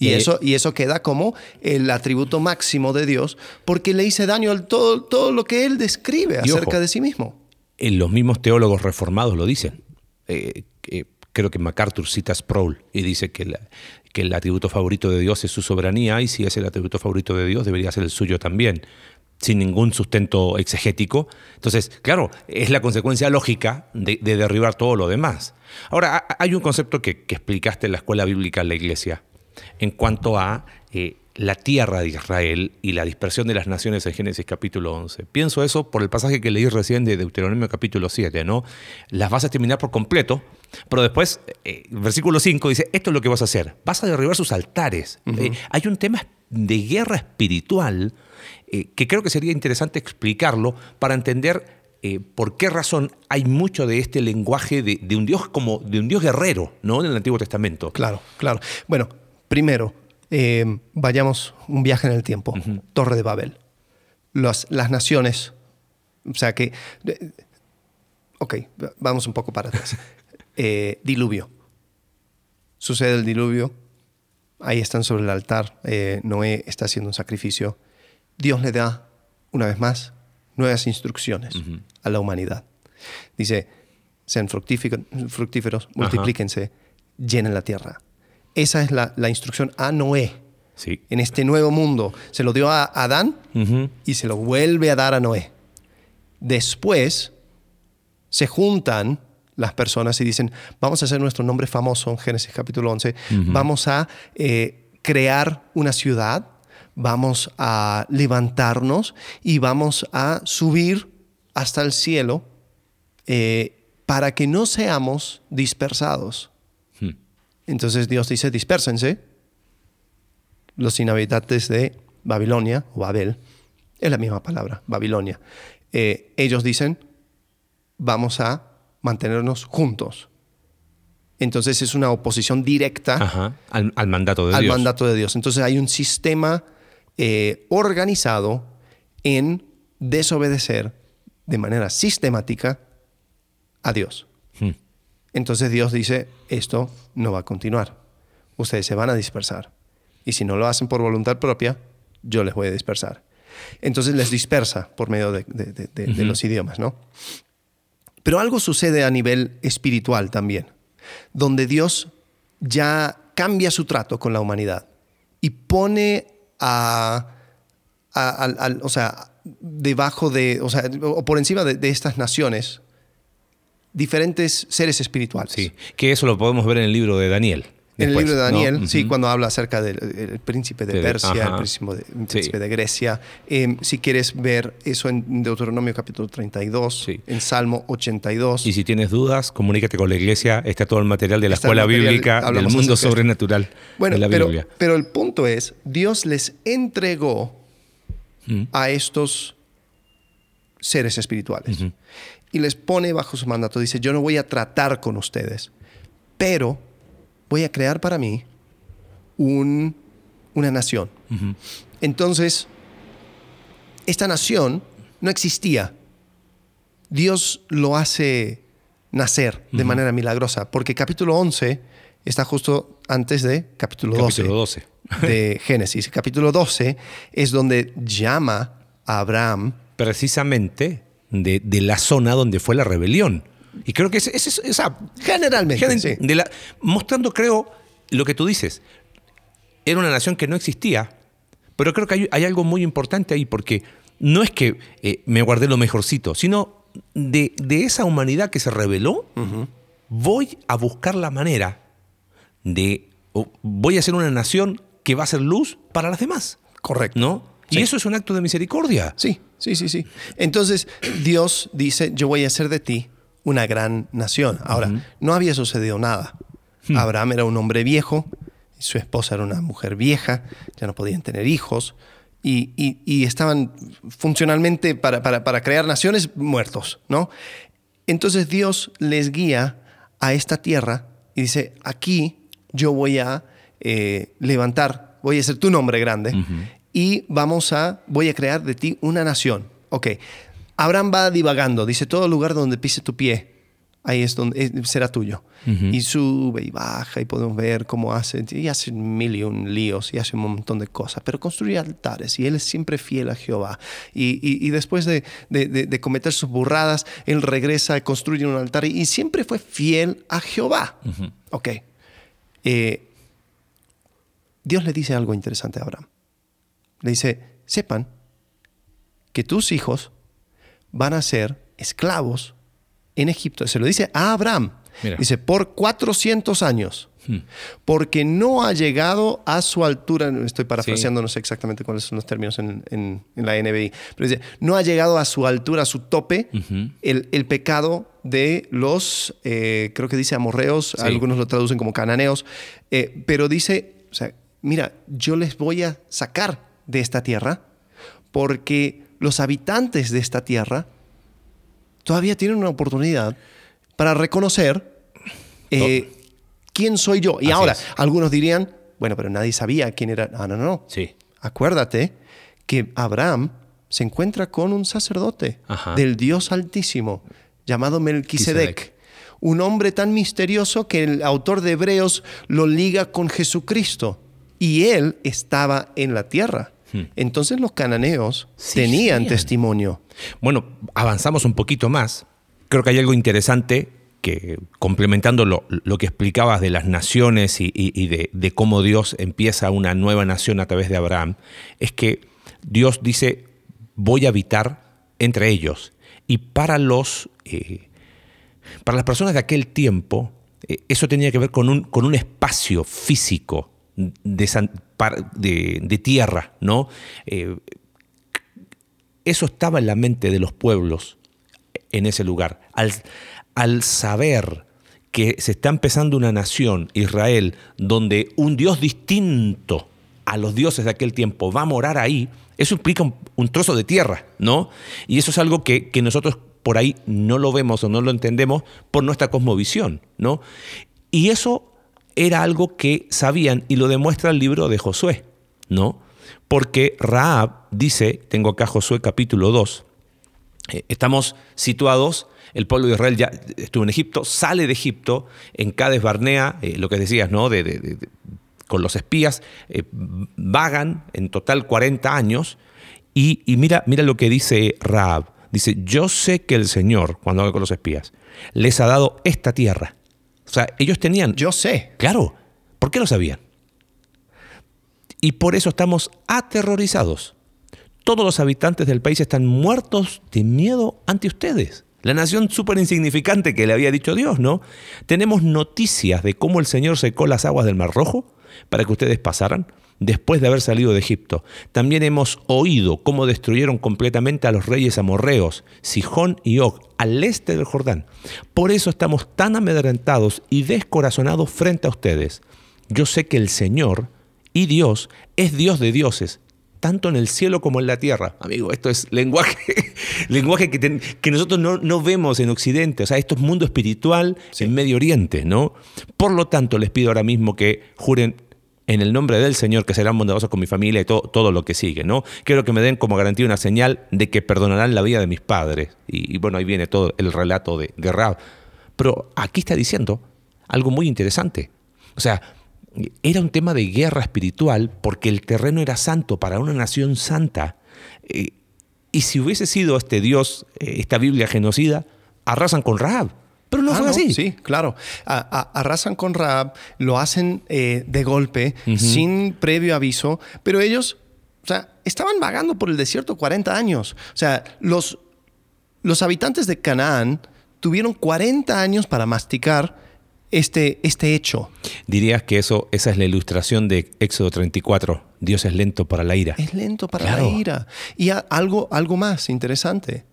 Y, Eh, eso, y eso queda como el atributo máximo de Dios porque le hice daño a todo, todo lo que él describe acerca ojo. de sí mismo. Eh, los mismos teólogos reformados lo dicen. Eh, eh, creo que MacArthur cita a Sproul y dice que, la- que el atributo favorito de Dios es su soberanía y si es el atributo favorito de Dios debería ser el suyo también, sin ningún sustento exegético. Entonces, claro, es la consecuencia lógica de, de derribar todo lo demás. Ahora, ha- hay un concepto que, que explicaste en la escuela bíblica en la iglesia en cuanto a eh, la tierra de Israel y la dispersión de las naciones en Génesis capítulo 11. Pienso eso por el pasaje que leí recién de Deuteronomio capítulo 7, ¿no? Las vas a terminar por completo, pero después, eh, versículo 5 dice, esto es lo que vas a hacer, vas a derribar sus altares. Eh, hay un tema de guerra espiritual eh, que creo que sería interesante explicarlo para entender por qué razón hay mucho de este lenguaje de, de un Dios como de un Dios guerrero, ¿no? En el Antiguo Testamento. Claro, claro. Bueno, primero, eh, vayamos un viaje en el tiempo. Torre de Babel. Las, las naciones. O sea que. ok, vamos un poco para atrás. Eh, diluvio. Sucede el diluvio. Ahí están sobre el altar. eh, Noé está haciendo un sacrificio. Dios le da, una vez más, nuevas instrucciones a la humanidad. Dice: sean fructíferos, multiplíquense, llenen la tierra. Esa es la, la instrucción a Noé Sí. en este nuevo mundo. Se lo dio a Adán y se lo vuelve a dar a Noé. Después se juntan las personas y dicen, vamos a hacer nuestro nombre famoso en Génesis capítulo 11, vamos a eh, crear una ciudad, vamos a levantarnos y vamos a subir hasta el cielo eh, para que no seamos dispersados. Entonces Dios dice, dispérsense. Los inhabitantes de Babilonia o Babel, es la misma palabra, Babilonia. Eh, ellos dicen, vamos a mantenernos juntos. Entonces es una oposición directa Ajá. Al, al mandato de al Dios. mandato de Dios. Entonces hay un sistema eh, organizado en desobedecer de manera sistemática a Dios. Entonces Dios dice, esto no va a continuar. Ustedes se van a dispersar. Y si no lo hacen por voluntad propia, yo les voy a dispersar. Entonces les dispersa por medio de, de- de- de- de los idiomas, ¿no? Pero algo sucede a nivel espiritual también, donde Dios ya cambia su trato con la humanidad y pone a, o sea, debajo de, o sea, o por encima de, de estas naciones, diferentes seres espirituales. Sí. Que eso lo podemos ver en el libro de Daniel. En el libro de ¿no? Daniel, sí, cuando habla acerca del el príncipe de De- Persia, el príncipe de, el Sí. príncipe de Grecia. Eh, si quieres ver eso en Deuteronomio capítulo 32, Sí. en Salmo 82. Y si tienes dudas, comunícate con la iglesia. Está todo el material de la Está escuela material, bíblica del mundo sobrenatural bueno, de la pero, Biblia. pero el punto es, Dios les entregó a estos seres espirituales y les pone bajo su mandato. Dice, yo no voy a tratar con ustedes, pero voy a crear para mí un- una nación. Entonces, esta nación no existía. Dios lo hace nacer de manera milagrosa, porque capítulo 11 está justo antes de capítulo 12 Capítulo 12. de Génesis. Capítulo 12 es donde llama a Abraham. Precisamente de, de la zona donde fue la rebelión. Y creo que es, es- es- esa Generalmente, sí. de la- mostrando, creo, lo que tú dices. Era una nación que no existía, pero creo que hay, hay algo muy importante ahí, porque no es que eh, me guardé lo mejorcito, sino de, de esa humanidad que se rebeló, voy a buscar la manera de. voy a ser una nación que va a ser luz para las demás. Correcto. ¿No? Sí. Y eso es un acto de misericordia. Sí, sí, sí, sí. Entonces Dios dice, yo voy a hacer de ti una gran nación. Ahora, no había sucedido nada. Abraham era un hombre viejo, su esposa era una mujer vieja, ya no podían tener hijos y, y- y estaban funcionalmente para, para- para crear naciones muertos, ¿no? Entonces Dios les guía a esta tierra y dice, aquí yo voy a eh, levantar, voy a ser tu nombre grande y vamos a, voy a crear de ti una nación. Ok, Abraham va divagando, dice, todo lugar donde pise tu pie, ahí es donde eh, será tuyo. Y sube y baja y podemos ver cómo hace, y hace mil y un líos y hace un montón de cosas, pero construye altares y él es siempre fiel a Jehová. Y, después de, cometer sus burradas, él regresa construye un altar y, siempre fue fiel a Jehová. Ok. Eh, Dios le dice algo interesante a Abraham. Le dice, sepan que tus hijos van a ser esclavos en Egipto. Se lo dice a Abraham. Dice, por 400 años. Hmm. Porque no ha llegado a su altura, estoy parafraseando, no sé exactamente cuáles son los términos en, la NBI, pero dice, no ha llegado a su altura, a su tope, el, pecado de los, eh, creo que dice amorreos, algunos lo traducen como cananeos, eh, pero dice, o sea, mira, yo les voy a sacar de esta tierra porque los habitantes de esta tierra todavía tienen una oportunidad para reconocer eh, quién soy yo. Y ahora, algunos dirían, bueno, pero nadie sabía quién era. No, no, no. Sí. Acuérdate que Abraham se encuentra con un sacerdote del Dios Altísimo llamado Melquisedec. Un hombre tan misterioso que el autor de Hebreos lo liga con Jesucristo. Y él estaba en la tierra. Hmm. Entonces los cananeos tenían testimonio. Bueno, avanzamos un poquito más. Creo que hay algo interesante que, complementando lo, que explicabas de las naciones y, de, cómo Dios empieza una nueva nación a través de Abraham, es que Dios dice, voy a habitar entre ellos. Y para los, eh, para las personas de aquel tiempo, eh, eso tenía que ver con un, con un espacio físico de, de, tierra, ¿no? Eh, eso estaba en la mente de los pueblos en ese lugar. Al, al saber que se está empezando una nación, Israel, donde un Dios distinto a los dioses de aquel tiempo va a morar ahí, eso implica un, trozo de tierra, ¿no? Y eso es algo que, que, nosotros por ahí no lo vemos o no lo entendemos por nuestra cosmovisión, ¿no? Y eso era algo que sabían y lo demuestra el libro de Josué, ¿no? Porque Raab dice, tengo acá Josué capítulo 2, eh, estamos situados, el pueblo de Israel ya estuvo en Egipto, sale de Egipto, en Cades Barnea, eh, lo que decías, ¿no? De, con los espías, eh, vagan en total 40 años, y, mira, mira lo que dice Raab. Dice, yo sé que el Señor, cuando habla con los espías, les ha dado esta tierra. O sea, ellos tenían... Yo sé. Claro. ¿Por qué lo sabían? Y por eso estamos aterrorizados todos los habitantes del país están muertos de miedo ante ustedes. La nación súper insignificante que le había dicho Dios, ¿no? Tenemos noticias de cómo el Señor secó las aguas del Mar Rojo para que ustedes pasaran después de haber salido de Egipto. También hemos oído cómo destruyeron completamente a los reyes amorreos, Sijón y Og, al este del Jordán. Por eso estamos tan amedrentados y descorazonados frente a ustedes. Yo sé que el Señor y Dios es Dios de dioses tanto en el cielo como en la tierra. Amigo, esto es lenguaje, lenguaje que, que nosotros no, vemos en Occidente. O sea, esto es mundo espiritual en Medio Oriente, ¿no? Por lo tanto, les pido ahora mismo que juren en el nombre del Señor que serán bondadosos con mi familia y todo, lo que sigue, ¿no? Quiero que me den como garantía una señal de que perdonarán la vida de mis padres. Y, bueno, ahí viene todo el relato de, de Pero aquí está diciendo algo muy interesante. O sea, era un tema de guerra espiritual porque el terreno era santo para una nación santa. Eh, y si hubiese sido este Dios, eh, esta Biblia genocida, arrasan con Rahab. Pero no ah, fue así. Sí, claro. arrasan con Rahab, lo hacen eh, de golpe, sin previo aviso, pero ellos, o sea, estaban vagando por el desierto 40 años. O sea, los, los habitantes de Canaán tuvieron 40 años para masticar este, este hecho. Dirías que eso, esa es la ilustración de Éxodo 34. Dios es lento para la ira. Es lento para la ira. Y algo, algo más interesante.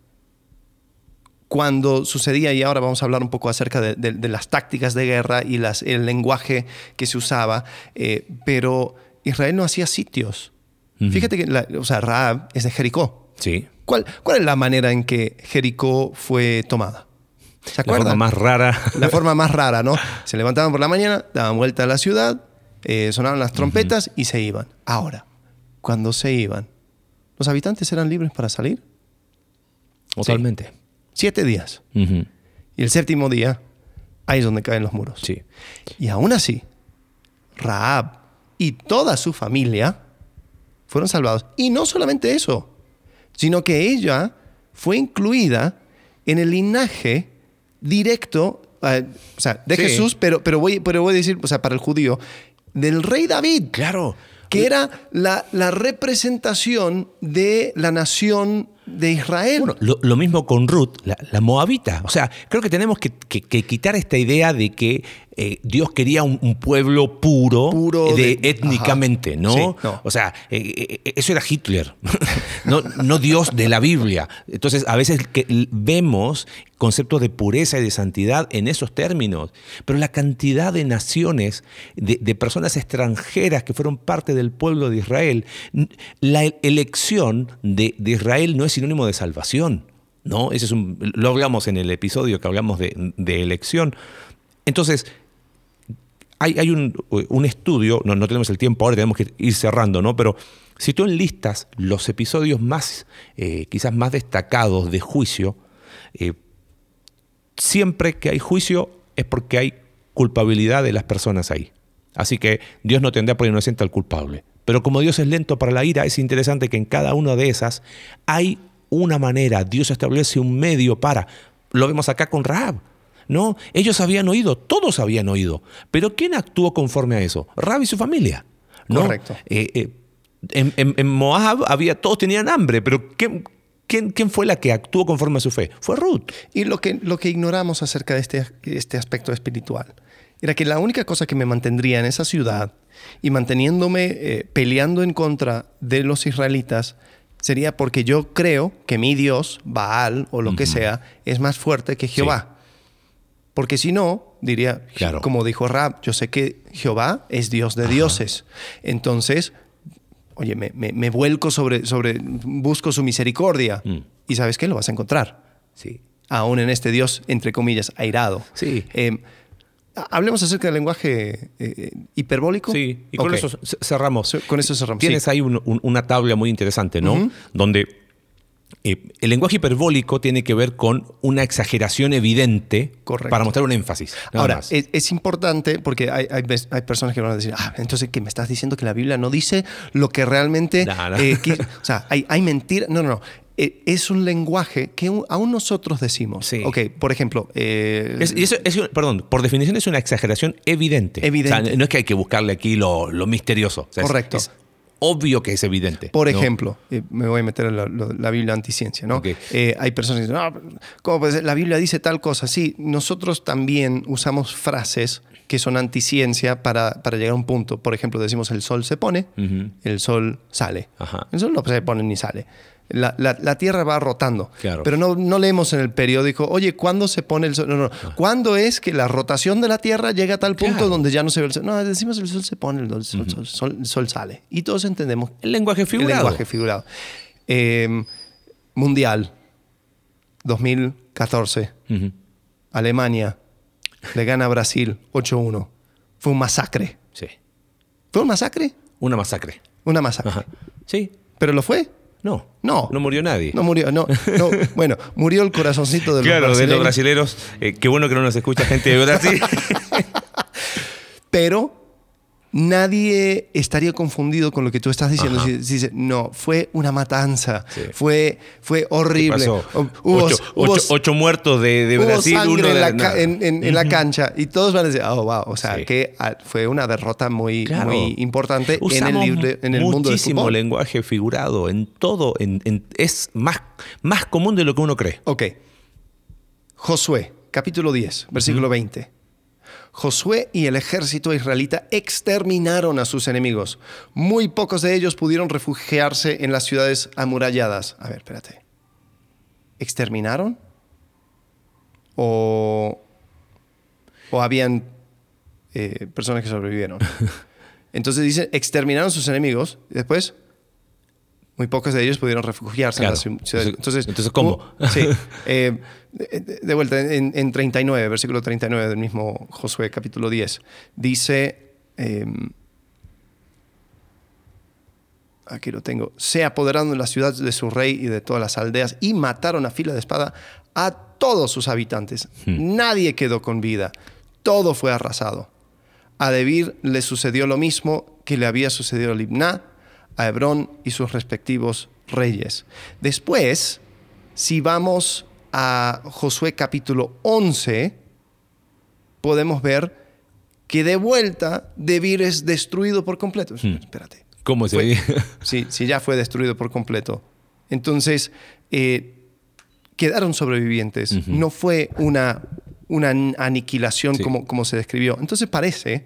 Cuando sucedía, y ahora vamos a hablar un poco acerca de, las tácticas de guerra y las, el lenguaje que se usaba, eh, pero Israel no hacía sitios. Fíjate que, la, o sea, Raab es de Jericó. Sí. ¿Cuál, ¿Cuál es la manera en que Jericó fue tomada? ¿Se La acuerdan? forma más rara. La forma más rara, ¿no? Se levantaban por la mañana, daban vuelta a la ciudad, eh, sonaban las trompetas y se iban. Ahora, cuando se iban, ¿los habitantes eran libres para salir? Totalmente. Siete días. Y el séptimo día, ahí es donde caen los muros. Sí. Y aún así, Raab y toda su familia fueron salvados. Y no solamente eso, sino que ella fue incluida en el linaje directo, eh, o sea, de Sí. Jesús, pero, pero, voy, pero voy a decir, o sea, para el judío, del rey David, Claro. que era la, la representación de la nación de Israel. Bueno, lo, lo mismo con Ruth, la, la moabita. O sea, creo que tenemos que, que- que quitar esta idea de que eh, Dios quería un, un pueblo puro, Puro de, de- étnicamente. ¿no? Sí, no. O sea, eh, eh, eso era Hitler, no, no Dios de la Biblia. Entonces, a veces que vemos conceptos de pureza y de santidad en esos términos, pero la cantidad de naciones, de, de personas extranjeras que fueron parte del pueblo de Israel, la e- elección de, de Israel no es sinónimo de salvación. ¿no? Ese es lo hablamos en el episodio que hablamos de, de elección. Entonces, hay, hay un, un estudio, no, no tenemos el tiempo ahora, tenemos que ir cerrando, ¿no? Pero si tú enlistas los episodios más, eh, quizás más destacados de juicio, eh, siempre que hay juicio es porque hay culpabilidad de las personas ahí. Así que Dios no tendrá por inocente al culpable. Pero como Dios es lento para la ira, es interesante que en cada una de esas hay una manera, Dios establece un medio para, lo vemos acá con Rahab. No, ellos habían oído, todos habían oído. Pero ¿quién actuó conforme a eso? Rahab y su familia. ¿no? Correcto. Eh, eh, en, en- en Moab había, todos tenían hambre, pero ¿quién, quién, quién fue la que actuó conforme a su fe? Fue Ruth. Y lo que, lo que ignoramos acerca de este, este aspecto espiritual era que la única cosa que me mantendría en esa ciudad y manteniéndome eh, peleando en contra de los israelitas sería porque yo creo que mi Dios, Baal o lo que sea, es más fuerte que Jehová. Porque si no, diría, Claro. como dijo Rab, yo sé que Jehová es Dios de dioses. Entonces, oye, me, me- me vuelco sobre, sobre, busco su misericordia. Mm. Y sabes qué, lo vas a encontrar Sí. aún en este Dios, entre comillas, airado. Sí. Eh, hablemos acerca del lenguaje eh, hiperbólico. Sí, y con eso cerramos. Con eso cerramos, Tienes sí. ahí un- un- una tabla muy interesante, ¿no? Donde eh, el lenguaje hiperbólico tiene que ver con una exageración evidente Correcto. para mostrar un énfasis. Ahora, es, es importante porque hay, hay ves- hay personas que van a decir, ah, entonces que me estás diciendo que la Biblia no dice lo que realmente... No, no. eh, qui-". o sea, hay, hay mentira. No, no, no. Eh, es un lenguaje que aún- nosotros decimos. Sí. Ok, por ejemplo... eh, Es- eso es perdón, por definición es una exageración evidente. Evidente. O sea, no es que hay que buscarle aquí lo, lo misterioso. O sea, Correcto. Es, obvio que es evidente. Por ¿no? ejemplo, eh, me voy a meter en la, lo- la Biblia anticiencia, ¿no? Ok. Eh, hay personas que dicen, "No, ¿cómo puede ser? La Biblia dice tal cosa. Sí, nosotros también usamos frases que son anticiencia para, para llegar a un punto. Por ejemplo, decimos el sol se pone, Ujú. el sol sale. Ajá. El sol no se pone ni sale. La, la- la Tierra va rotando. Claro. Pero no, no leemos en el periódico, oye, ¿cuándo se pone el sol? No, no. ¿Cuándo es que la rotación de la Tierra llega a tal punto Ah. Claro. donde ya no se ve el sol? No, decimos el sol se pone, el sol, sol- sol- el sol sale. Y todos entendemos El lenguaje el figurado. lenguaje figurado. Eh, mundial 2014. Ujú. Alemania le gana a Brasil 8-1. Fue un masacre. Sí. ¿Fue un masacre? Una masacre. Una masacre. Ajá. Sí. ¿Pero lo fue? No. No. No murió nadie. No murió, no, no. Bueno, murió el corazoncito de los claro, de los brasileños, brasileros. eh, qué bueno que no nos escucha gente de Brasil. Pero nadie estaría confundido con lo que tú estás diciendo. Si, si no, fue una matanza. Sí. Fue, fue horrible. pasó? Hubo, ocho, hubo- ocho- ocho muertos de, de hubo Brasil, sangre uno de en, la, no. en- en- en la cancha y todos van a decir, oh, wow, o sea, Sí. que ah, fue una derrota muy, Claro. muy importante en el, Usamos libre- en el mundo del muchísimo fútbol. lenguaje figurado en todo. es más, más común de lo que uno cree. Ok. Josué, capítulo 10, versículo 20. Josué y el ejército israelita exterminaron a sus enemigos. Muy pocos de ellos pudieron refugiarse en las ciudades amuralladas. A ver, espérate. ¿Exterminaron? ¿O, o habían eh, personas que sobrevivieron? Entonces dice, exterminaron sus enemigos. ¿Y después? Muy pocos de ellos pudieron refugiarse Claro. en la ciudad. Entonces- entonces, ¿cómo? sí. Eh, de, de vuelta, en, en 39, versículo 39 del mismo Josué, capítulo 10, dice... eh, aquí lo tengo, se apoderaron de la ciudad de su rey y de todas las aldeas y mataron a fila de espada a todos sus habitantes. Nadie quedó con vida, todo fue arrasado. A Debir le sucedió lo mismo que le había sucedido a Libná, a Hebrón y sus respectivos reyes. Después, si vamos a Josué capítulo 11, podemos ver que de vuelta Debir es destruido por completo. Espérate. ¿Cómo se Fue-? Sí, sí, ya fue destruido por completo. Entonces, eh, quedaron sobrevivientes. No fue una, una an- aniquilación Sí. como, como se describió. Entonces parece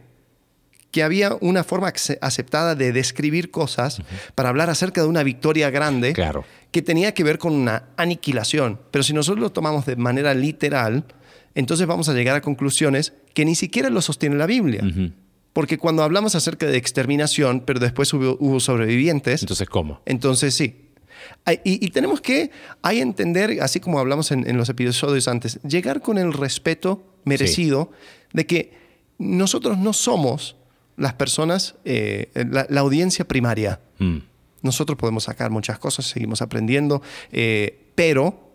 que había una forma ace- aceptada de describir cosas para hablar acerca de una victoria grande Claro. que tenía que ver con una aniquilación. Pero si nosotros lo tomamos de manera literal, entonces vamos a llegar a conclusiones que ni siquiera lo sostiene la Biblia. Porque cuando hablamos acerca de exterminación, pero después hubo, hubo sobrevivientes, Entonces, ¿cómo? entonces sí. Y, y tenemos que ahí entender, así como hablamos en, en los episodios antes, llegar con el respeto merecido de que nosotros no somos las personas, eh, la, la audiencia primaria. Mm. Nosotros podemos sacar muchas cosas, seguimos aprendiendo, eh, pero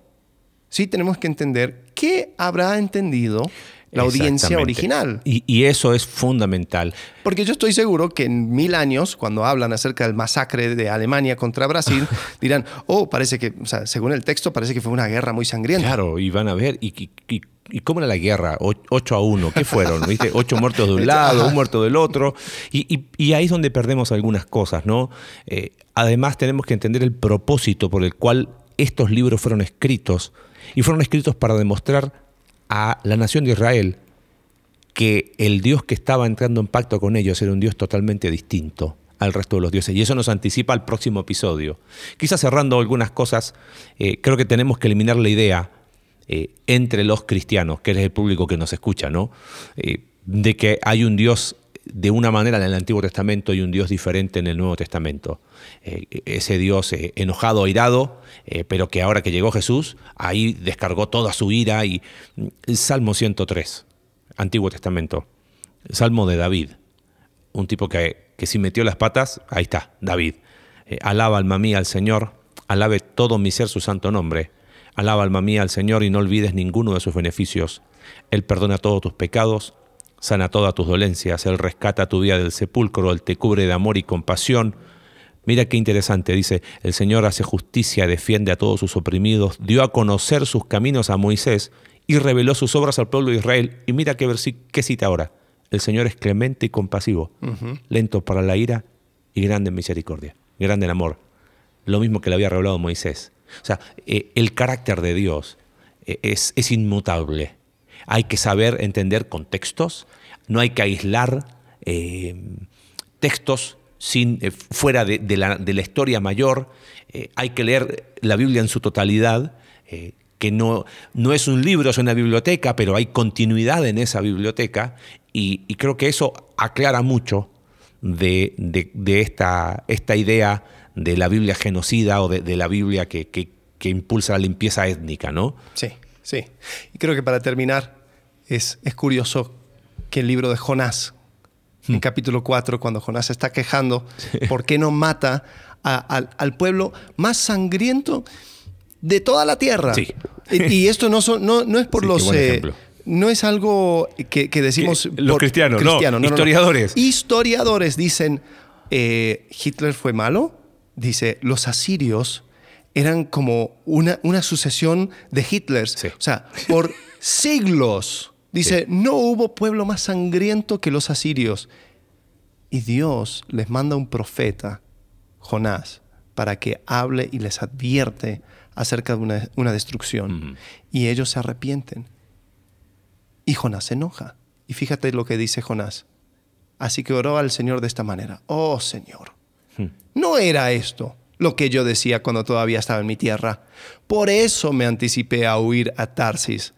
sí tenemos que entender qué habrá entendido la audiencia original. Y, y eso es fundamental. Porque yo estoy seguro que en mil años, cuando hablan acerca del masacre de Alemania contra Brasil, dirán, oh, parece que, o sea, según el texto, parece que fue una guerra muy sangrienta. Claro, y van a ver, ¿y, y- y- y cómo era la guerra? O- 8 a 1, ¿qué fueron? ¿Viste? Ocho muertos de un lado, un muerto del otro. Y, y- y ahí es donde perdemos algunas cosas, ¿no? Eh, además, tenemos que entender el propósito por el cual estos libros fueron escritos. Y fueron escritos para demostrar a la nación de Israel que el Dios que estaba entrando en pacto con ellos era un Dios totalmente distinto al resto de los dioses. Y eso nos anticipa al próximo episodio. Quizás cerrando algunas cosas, eh, creo que tenemos que eliminar la idea eh, entre los cristianos, que es el público que nos escucha, ¿no? Eh, de que hay un Dios de una manera en el Antiguo Testamento y un Dios diferente en el Nuevo Testamento. Eh, ese Dios enojado, airado, pero que ahora que llegó Jesús, ahí descargó toda su ira. Y mm, Salmo 103, Antiguo Testamento, Salmo de David, un tipo que, que si metió las patas, ahí está, David. Alaba alma mía al Señor, alabe todo mi ser su santo nombre. Alaba alma mía al Señor y no olvides ninguno de sus beneficios. Él perdona todos tus pecados, sana todas tus dolencias, Él rescata tu vida del sepulcro, Él te cubre de amor y compasión. Mira qué interesante, dice, el Señor hace justicia, defiende a todos sus oprimidos, dio a conocer sus caminos a Moisés y reveló sus obras al pueblo de Israel. Y mira qué, cita ahora. El Señor es clemente y compasivo, lento para la ira y grande en misericordia, grande en amor. Lo mismo que le había revelado Moisés. O sea, eh, el carácter de Dios eh, es, es inmutable. Hay que saber entender contextos, no hay que aislar eh, textos sin, fuera de, la, de la historia mayor. Hay que leer la Biblia en su totalidad, que no, no es un libro, es una biblioteca, pero hay continuidad en esa biblioteca. Y, y creo que eso aclara mucho de- de esta, esta idea de la Biblia genocida o de, de la Biblia que, que- que impulsa la limpieza étnica, ¿no? Sí, sí. Y creo que para terminar, es, es curioso que el libro de Jonás, Hmm. en capítulo 4, cuando Jonás se está quejando, ¿por qué no mata a- al, al pueblo más sangriento de toda la tierra? Sí. Y, y esto no, son- no, no es por Sí, los... eh, no es algo que, que decimos... Que- los cristianos, no, historiadores. Historiadores dicen, eh, ¿Hitler fue malo? Dice, los asirios eran como una, una sucesión de Hitlers. Sí. O sea, por siglos. Dice, no hubo pueblo más sangriento que los asirios. Y Dios les manda un profeta, Jonás, para que hable y les advierte acerca de una, una destrucción. Y ellos se arrepienten. Y Jonás se enoja. Y fíjate lo que dice Jonás. Así que oró al Señor de esta manera. Oh Señor, no era esto lo que yo decía cuando todavía estaba en mi tierra. Por eso me anticipé a huir a Tarsis,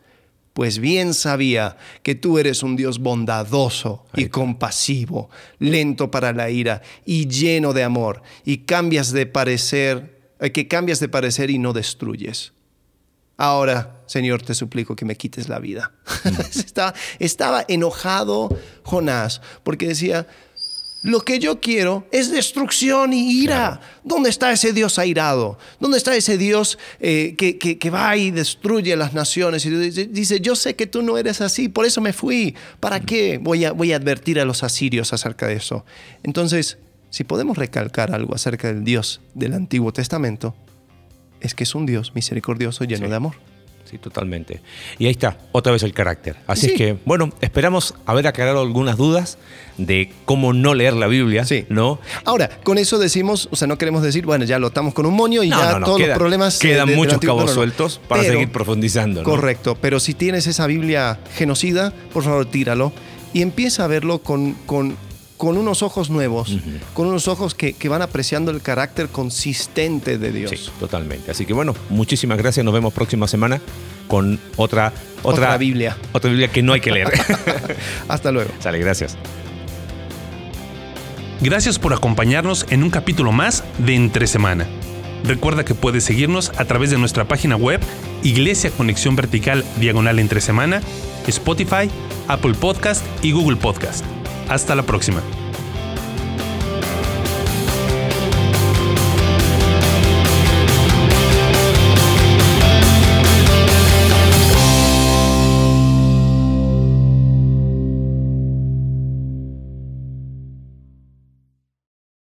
pues bien sabía que tú eres un Dios bondadoso y compasivo, lento para la ira y lleno de amor, y cambias de parecer, eh, que cambias de parecer y no destruyes. Ahora, Señor, te suplico que me quites la vida. estaba, estaba enojado Jonás porque decía, lo que yo quiero es destrucción y ira. ¿Dónde está ese Dios airado? ¿Dónde está ese Dios eh, que, va y destruye las naciones? Y dice, yo sé que tú no eres así, por eso me fui. ¿Para qué voy a, voy a advertir a los asirios acerca de eso? Entonces, si podemos recalcar algo acerca del Dios del Antiguo Testamento, es que es un Dios misericordioso lleno de amor. Sí, totalmente. Y ahí está, otra vez el carácter. Así es que, bueno, esperamos haber aclarado algunas dudas de cómo no leer la Biblia, sí. ¿no? Ahora, con eso decimos, o sea, no queremos decir, bueno, ya lo estamos con un moño y ya todos los problemas... Quedan muchos cabos sueltos para seguir profundizando. Correcto, pero si tienes esa Biblia genocida, por favor, tíralo y empieza a verlo con, con con unos ojos nuevos, con unos ojos que, van apreciando el carácter consistente de Dios. Sí, totalmente. Así que bueno, muchísimas gracias. Nos vemos próxima semana con otra, otra, Biblia. Otra Biblia que no hay que leer. Hasta luego. Sale, gracias. Gracias por acompañarnos en un capítulo más de Entre Semana. Recuerda que puedes seguirnos a través de nuestra página web Iglesia Conexión Vertical Diagonal Entre Semana, Spotify, Apple Podcast y Google Podcast. Hasta la próxima.